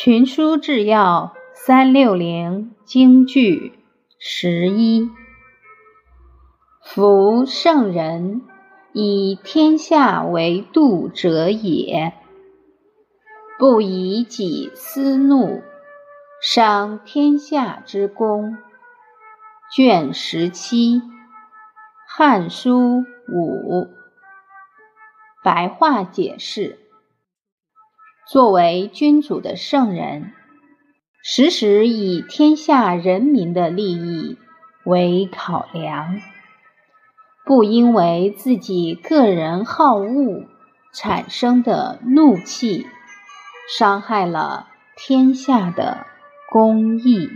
群书治要三六零京剧十一。夫圣人，以天下为度者也，不以己私怒，伤天下之公。卷十七，《汉书》五。白话解释：作为君主的圣人，时时以天下人民的利益为考量。不因为自己个人好恶产生的怒气，伤害了天下的公义。